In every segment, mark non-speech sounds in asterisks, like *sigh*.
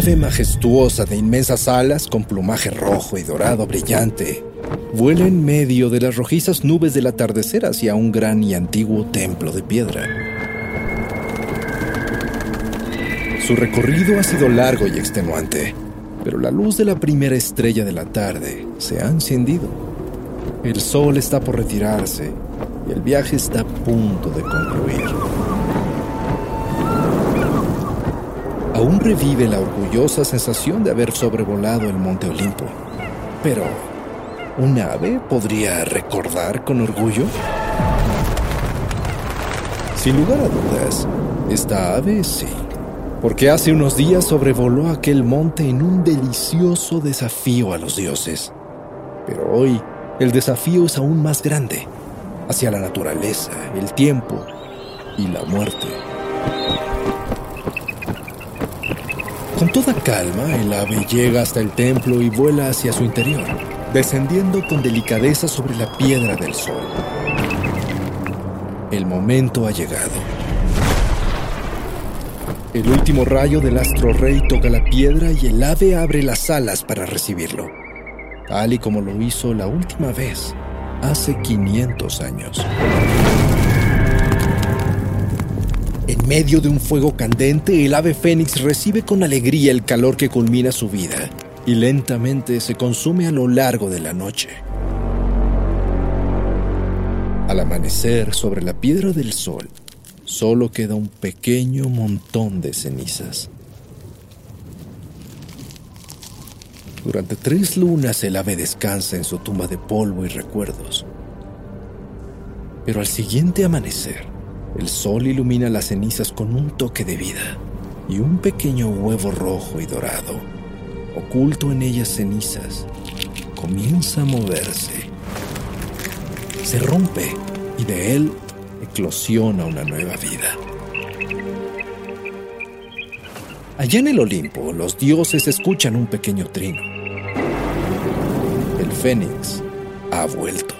ave majestuosa de inmensas alas con plumaje rojo y dorado brillante vuela en medio de las rojizas nubes del atardecer hacia un gran y antiguo templo de piedra. Su recorrido ha sido largo y extenuante, pero la luz de la primera estrella de la tarde se ha encendido. El sol está por retirarse y el viaje está a punto de concluir. Aún revive la orgullosa sensación de haber sobrevolado el Monte Olimpo, pero ¿Un ave podría recordar con orgullo? Sin lugar a dudas, esta ave sí, porque hace unos días sobrevoló aquel monte en un delicioso desafío a los dioses. Pero hoy el desafío es aún más grande, hacia la naturaleza, el tiempo y la muerte. Con toda calma, el ave llega hasta el templo y vuela hacia su interior descendiendo con delicadeza sobre la piedra del sol. El momento ha llegado. El último rayo del astro rey toca la piedra y el ave abre las alas para recibirlo, tal y como lo hizo la última vez, hace 500 años. En medio de un fuego candente, el ave fénix recibe con alegría el calor que culmina su vida y lentamente se consume a lo largo de la noche. Al amanecer sobre la piedra del sol, solo queda un pequeño montón de cenizas. Durante tres lunas el ave descansa en su tumba de polvo y recuerdos. Pero al siguiente amanecer, el sol ilumina las cenizas con un toque de vida y un pequeño huevo rojo y dorado oculto en ellas cenizas, comienza a moverse. Se rompe y de él eclosiona una nueva vida. Allá en el Olimpo, los dioses escuchan un pequeño trino. El fénix ha vuelto.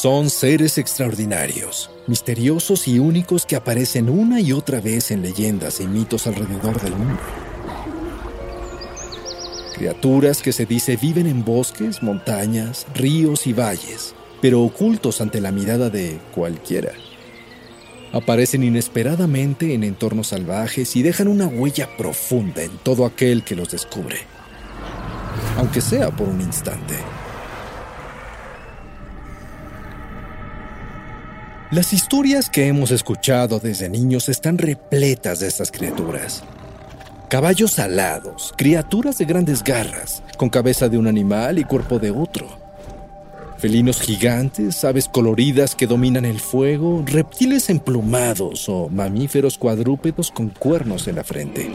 Son seres extraordinarios, misteriosos y únicos que aparecen una y otra vez en leyendas y mitos alrededor del mundo. Criaturas que se dice viven en bosques, montañas, ríos y valles, pero ocultos ante la mirada de cualquiera. Aparecen inesperadamente en entornos salvajes y dejan una huella profunda en todo aquel que los descubre, aunque sea por un instante. Las historias que hemos escuchado desde niños están repletas de estas criaturas. Caballos alados, criaturas de grandes garras, con cabeza de un animal y cuerpo de otro. Felinos gigantes, aves coloridas que dominan el fuego, reptiles emplumados o mamíferos cuadrúpedos con cuernos en la frente.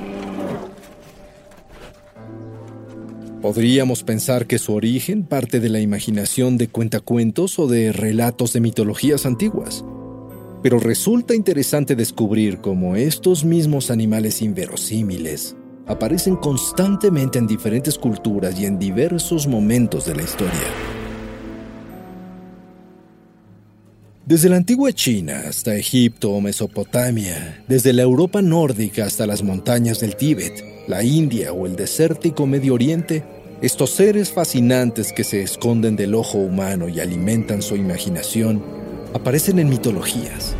Podríamos pensar que su origen parte de la imaginación de cuentacuentos o de relatos de mitologías antiguas. Pero resulta interesante descubrir cómo estos mismos animales inverosímiles aparecen constantemente en diferentes culturas y en diversos momentos de la historia. Desde la antigua China hasta Egipto o Mesopotamia, desde la Europa nórdica hasta las montañas del Tíbet, la India o el desértico Medio Oriente, estos seres fascinantes que se esconden del ojo humano y alimentan su imaginación aparecen en mitologías,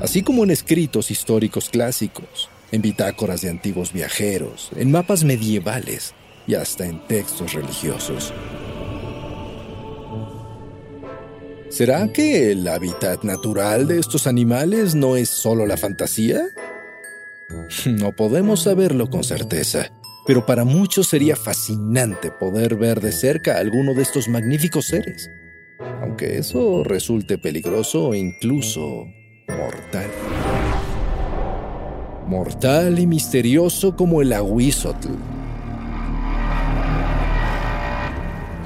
así como en escritos históricos clásicos, en bitácoras de antiguos viajeros, en mapas medievales y hasta en textos religiosos. ¿Será que el hábitat natural de estos animales no es solo la fantasía? *laughs* No podemos saberlo con certeza pero para muchos sería fascinante poder ver de cerca a alguno de estos magníficos seres, aunque eso resulte peligroso e incluso mortal. Mortal y misterioso como el Aguizotl.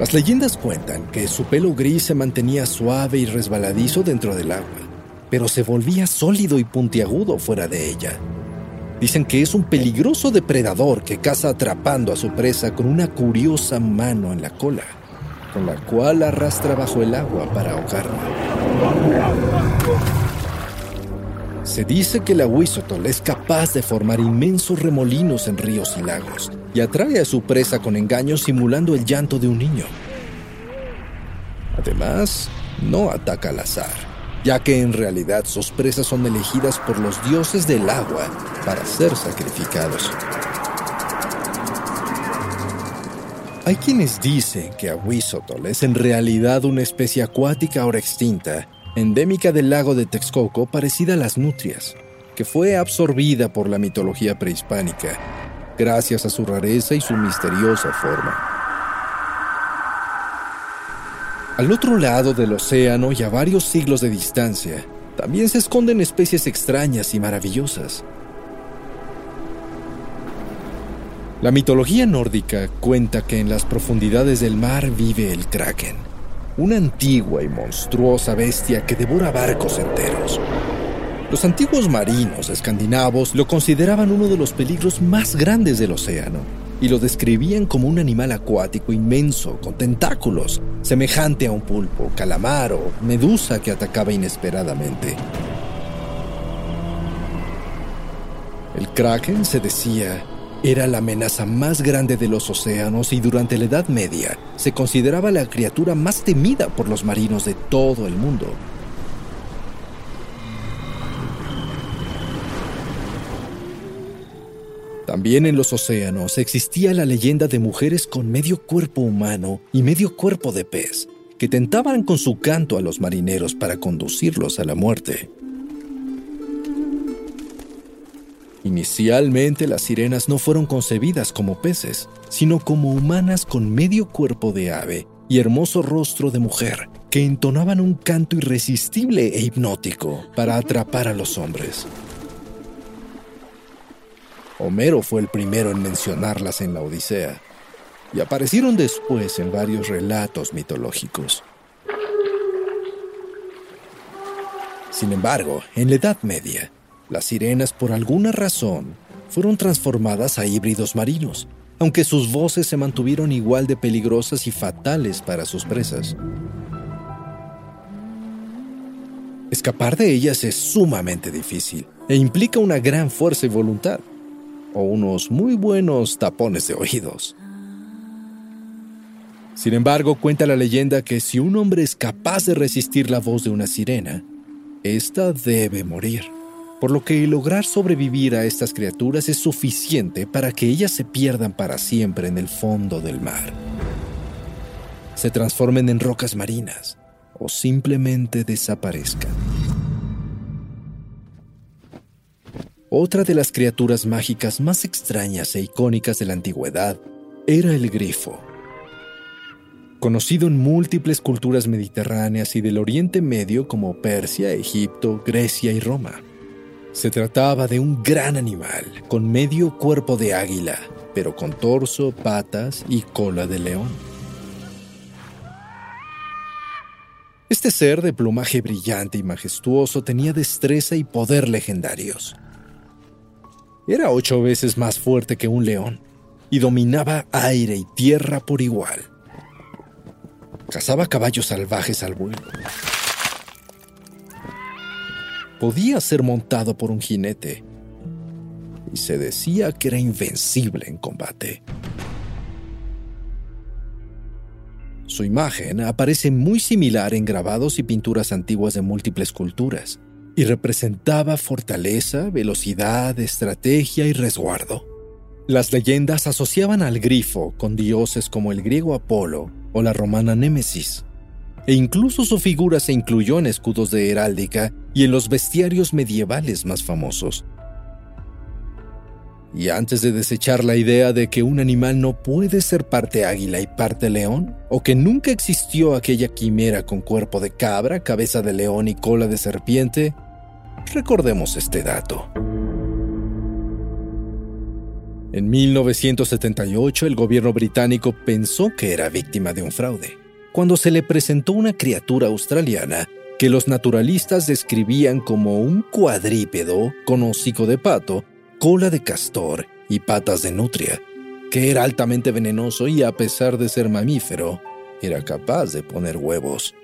Las leyendas cuentan que su pelo gris se mantenía suave y resbaladizo dentro del agua, pero se volvía sólido y puntiagudo fuera de ella. Dicen que es un peligroso depredador que caza atrapando a su presa con una curiosa mano en la cola, con la cual arrastra bajo el agua para ahogarla. Se dice que la Huizotol es capaz de formar inmensos remolinos en ríos y lagos y atrae a su presa con engaños simulando el llanto de un niño. Además, no ataca al azar ya que en realidad sus presas son elegidas por los dioses del agua para ser sacrificados. Hay quienes dicen que Ahuizotl es en realidad una especie acuática ahora extinta, endémica del lago de Texcoco parecida a las nutrias, que fue absorbida por la mitología prehispánica, gracias a su rareza y su misteriosa forma. Al otro lado del océano y a varios siglos de distancia, también se esconden especies extrañas y maravillosas. La mitología nórdica cuenta que en las profundidades del mar vive el kraken, una antigua y monstruosa bestia que devora barcos enteros. Los antiguos marinos escandinavos lo consideraban uno de los peligros más grandes del océano y lo describían como un animal acuático inmenso, con tentáculos, semejante a un pulpo, calamar o medusa que atacaba inesperadamente. El kraken, se decía, era la amenaza más grande de los océanos y durante la Edad Media se consideraba la criatura más temida por los marinos de todo el mundo. También en los océanos existía la leyenda de mujeres con medio cuerpo humano y medio cuerpo de pez, que tentaban con su canto a los marineros para conducirlos a la muerte. Inicialmente las sirenas no fueron concebidas como peces, sino como humanas con medio cuerpo de ave y hermoso rostro de mujer, que entonaban un canto irresistible e hipnótico para atrapar a los hombres. Homero fue el primero en mencionarlas en la Odisea, y aparecieron después en varios relatos mitológicos. Sin embargo, en la Edad Media, las sirenas por alguna razón fueron transformadas a híbridos marinos, aunque sus voces se mantuvieron igual de peligrosas y fatales para sus presas. Escapar de ellas es sumamente difícil e implica una gran fuerza y voluntad o unos muy buenos tapones de oídos. Sin embargo, cuenta la leyenda que si un hombre es capaz de resistir la voz de una sirena, ésta debe morir, por lo que lograr sobrevivir a estas criaturas es suficiente para que ellas se pierdan para siempre en el fondo del mar, se transformen en rocas marinas o simplemente desaparezcan. Otra de las criaturas mágicas más extrañas e icónicas de la antigüedad era el grifo. Conocido en múltiples culturas mediterráneas y del Oriente Medio como Persia, Egipto, Grecia y Roma. Se trataba de un gran animal con medio cuerpo de águila, pero con torso, patas y cola de león. Este ser de plumaje brillante y majestuoso tenía destreza y poder legendarios. Era ocho veces más fuerte que un león y dominaba aire y tierra por igual. Cazaba caballos salvajes al vuelo. Podía ser montado por un jinete y se decía que era invencible en combate. Su imagen aparece muy similar en grabados y pinturas antiguas de múltiples culturas y representaba fortaleza, velocidad, estrategia y resguardo. Las leyendas asociaban al grifo con dioses como el griego Apolo o la romana Némesis, e incluso su figura se incluyó en escudos de heráldica y en los bestiarios medievales más famosos. Y antes de desechar la idea de que un animal no puede ser parte águila y parte león, o que nunca existió aquella quimera con cuerpo de cabra, cabeza de león y cola de serpiente, recordemos este dato. En 1978 el gobierno británico pensó que era víctima de un fraude, cuando se le presentó una criatura australiana que los naturalistas describían como un cuadrípedo con hocico de pato, cola de castor y patas de nutria, que era altamente venenoso y a pesar de ser mamífero, era capaz de poner huevos.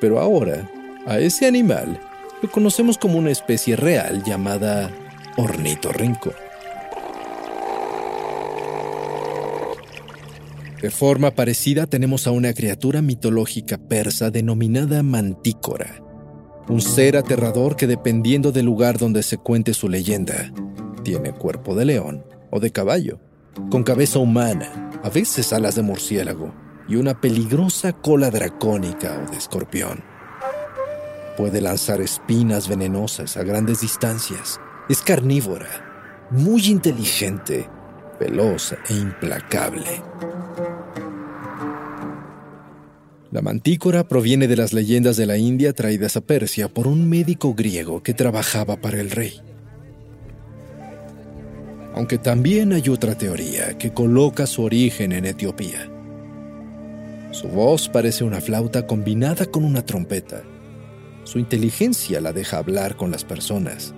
Pero ahora, a ese animal lo conocemos como una especie real llamada ornitorrinco. De forma parecida tenemos a una criatura mitológica persa denominada mantícora, un ser aterrador que dependiendo del lugar donde se cuente su leyenda, tiene cuerpo de león o de caballo, con cabeza humana, a veces alas de murciélago y una peligrosa cola dracónica o de escorpión. Puede lanzar espinas venenosas a grandes distancias. Es carnívora, muy inteligente, veloz e implacable. La mantícora proviene de las leyendas de la India traídas a Persia por un médico griego que trabajaba para el rey. Aunque también hay otra teoría que coloca su origen en Etiopía. Su voz parece una flauta combinada con una trompeta. Su inteligencia la deja hablar con las personas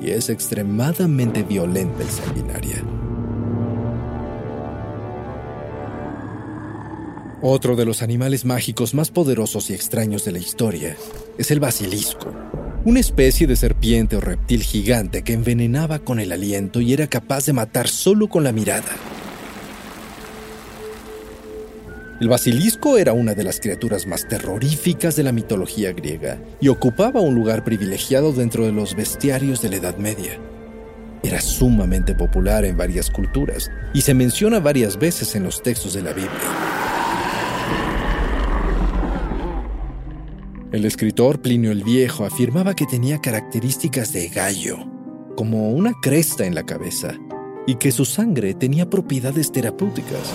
y es extremadamente violenta y sanguinaria. Otro de los animales mágicos más poderosos y extraños de la historia es el basilisco, una especie de serpiente o reptil gigante que envenenaba con el aliento y era capaz de matar solo con la mirada. El basilisco era una de las criaturas más terroríficas de la mitología griega y ocupaba un lugar privilegiado dentro de los bestiarios de la Edad Media. Era sumamente popular en varias culturas y se menciona varias veces en los textos de la Biblia. El escritor Plinio el Viejo afirmaba que tenía características de gallo, como una cresta en la cabeza, y que su sangre tenía propiedades terapéuticas.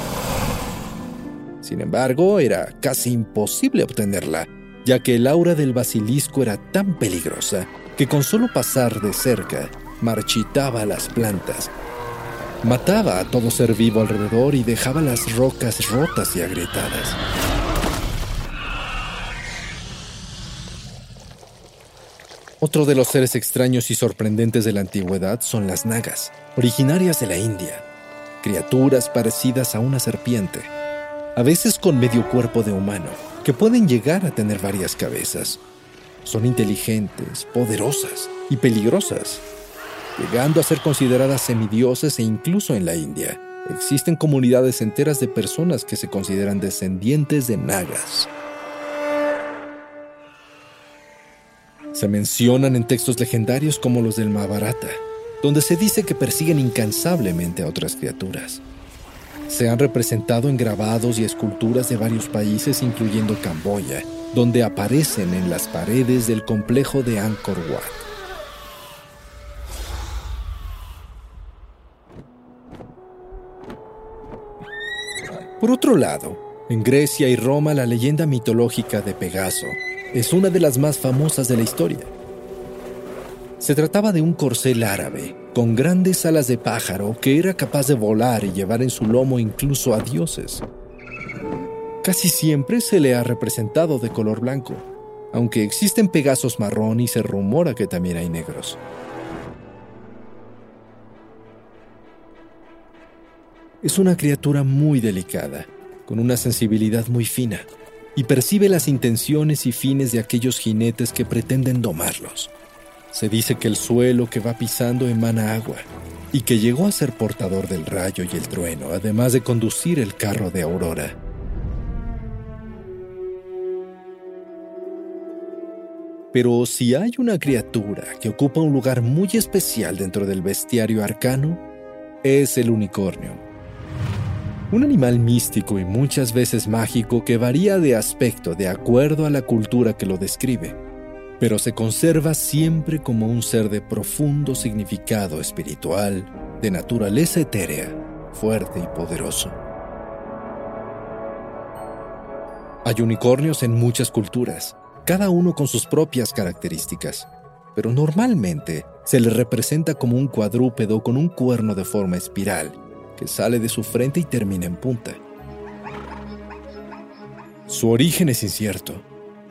Sin embargo, era casi imposible obtenerla, ya que el aura del basilisco era tan peligrosa que con solo pasar de cerca marchitaba las plantas, mataba a todo ser vivo alrededor y dejaba las rocas rotas y agrietadas. Otro de los seres extraños y sorprendentes de la antigüedad son las nagas, originarias de la India, criaturas parecidas a una serpiente, a veces con medio cuerpo de humano, que pueden llegar a tener varias cabezas. Son inteligentes, poderosas y peligrosas, llegando a ser consideradas semidioses e incluso en la India existen comunidades enteras de personas que se consideran descendientes de nagas. Se mencionan en textos legendarios como los del Mahabharata, donde se dice que persiguen incansablemente a otras criaturas. Se han representado en grabados y esculturas de varios países, incluyendo Camboya, donde aparecen en las paredes del complejo de Angkor Wat. Por otro lado, en Grecia y Roma la leyenda mitológica de Pegaso es una de las más famosas de la historia. Se trataba de un corcel árabe con grandes alas de pájaro que era capaz de volar y llevar en su lomo incluso a dioses. Casi siempre se le ha representado de color blanco, aunque existen pegasos marrón y se rumora que también hay negros. Es una criatura muy delicada, con una sensibilidad muy fina y percibe las intenciones y fines de aquellos jinetes que pretenden domarlos. Se dice que el suelo que va pisando emana agua y que llegó a ser portador del rayo y el trueno, además de conducir el carro de Aurora. Pero si hay una criatura que ocupa un lugar muy especial dentro del bestiario arcano, es el unicornio un animal místico y muchas veces mágico que varía de aspecto de acuerdo a la cultura que lo describe. pero se conserva siempre como un ser de profundo significado espiritual, de naturaleza etérea, fuerte y poderoso. Hay unicornios en muchas culturas, cada uno con sus propias características, pero normalmente se le representa como un cuadrúpedo con un cuerno de forma espiral que sale de su frente y termina en punta. Su origen es incierto,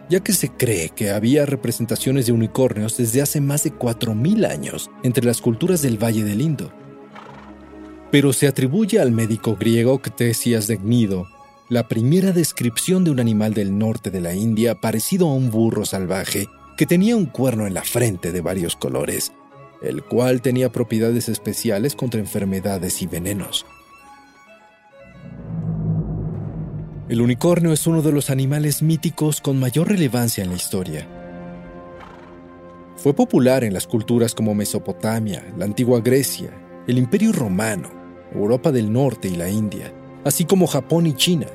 ya que se cree que había representaciones de unicornios desde hace más de 4.000 años entre las culturas del Valle del Indo. Pero se atribuye al médico griego Ctesias de Gnido la primera descripción de un animal del norte de la India parecido a un burro salvaje que tenía un cuerno en la frente de varios colores, el cual tenía propiedades especiales contra enfermedades y venenos. El unicornio es uno de los animales míticos con mayor relevancia en la historia. Fue popular en las culturas como Mesopotamia, la antigua Grecia, el Imperio Romano, Europa del Norte y la India, así como Japón y China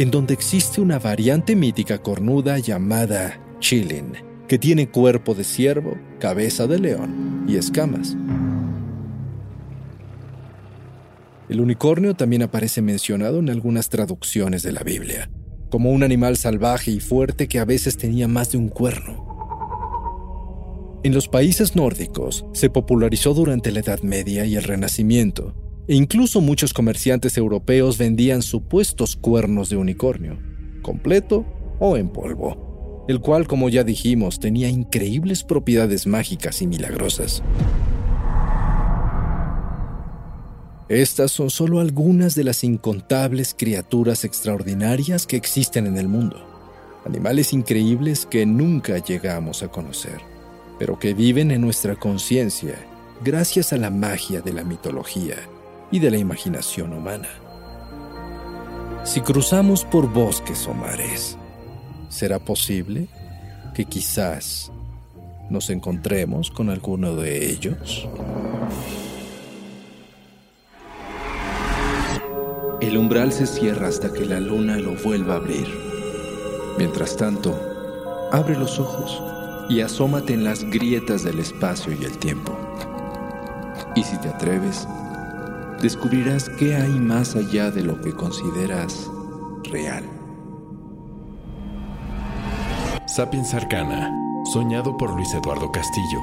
en donde existe una variante mítica cornuda llamada Chilin, que tiene cuerpo de ciervo, cabeza de león y escamas. El unicornio también aparece mencionado en algunas traducciones de la Biblia, como un animal salvaje y fuerte que a veces tenía más de un cuerno. En los países nórdicos se popularizó durante la Edad Media y el Renacimiento, e incluso muchos comerciantes europeos vendían supuestos cuernos de unicornio, completo o en polvo, el cual, como ya dijimos, tenía increíbles propiedades mágicas y milagrosas. Estas son solo algunas de las incontables criaturas extraordinarias que existen en el mundo, animales increíbles que nunca llegamos a conocer, pero que viven en nuestra conciencia gracias a la magia de la mitología y de la imaginación humana. Si cruzamos por bosques o mares, ¿será posible que quizás nos encontremos con alguno de ellos? El umbral se cierra hasta que la luna lo vuelva a abrir. Mientras tanto, abre los ojos y asómate en las grietas del espacio y el tiempo. Y si te atreves, descubrirás qué hay más allá de lo que consideras real. Sapiens Arcana, soñado por Luis Eduardo Castillo,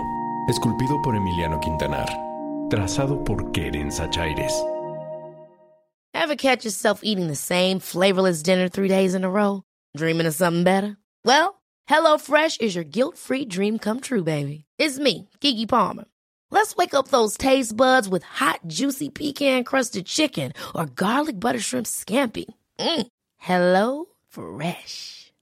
esculpido por Emiliano Quintanar, trazado por Keren Sachaires. Ever catch yourself eating the same flavorless dinner three days in a row? Dreaming of something better? Well, HelloFresh is your guilt-free dream come true, baby. It's me, Kiki Palmer. Let's wake up those taste buds with hot, juicy pecan crusted chicken or garlic butter shrimp scampi. Mm. Hello Fresh.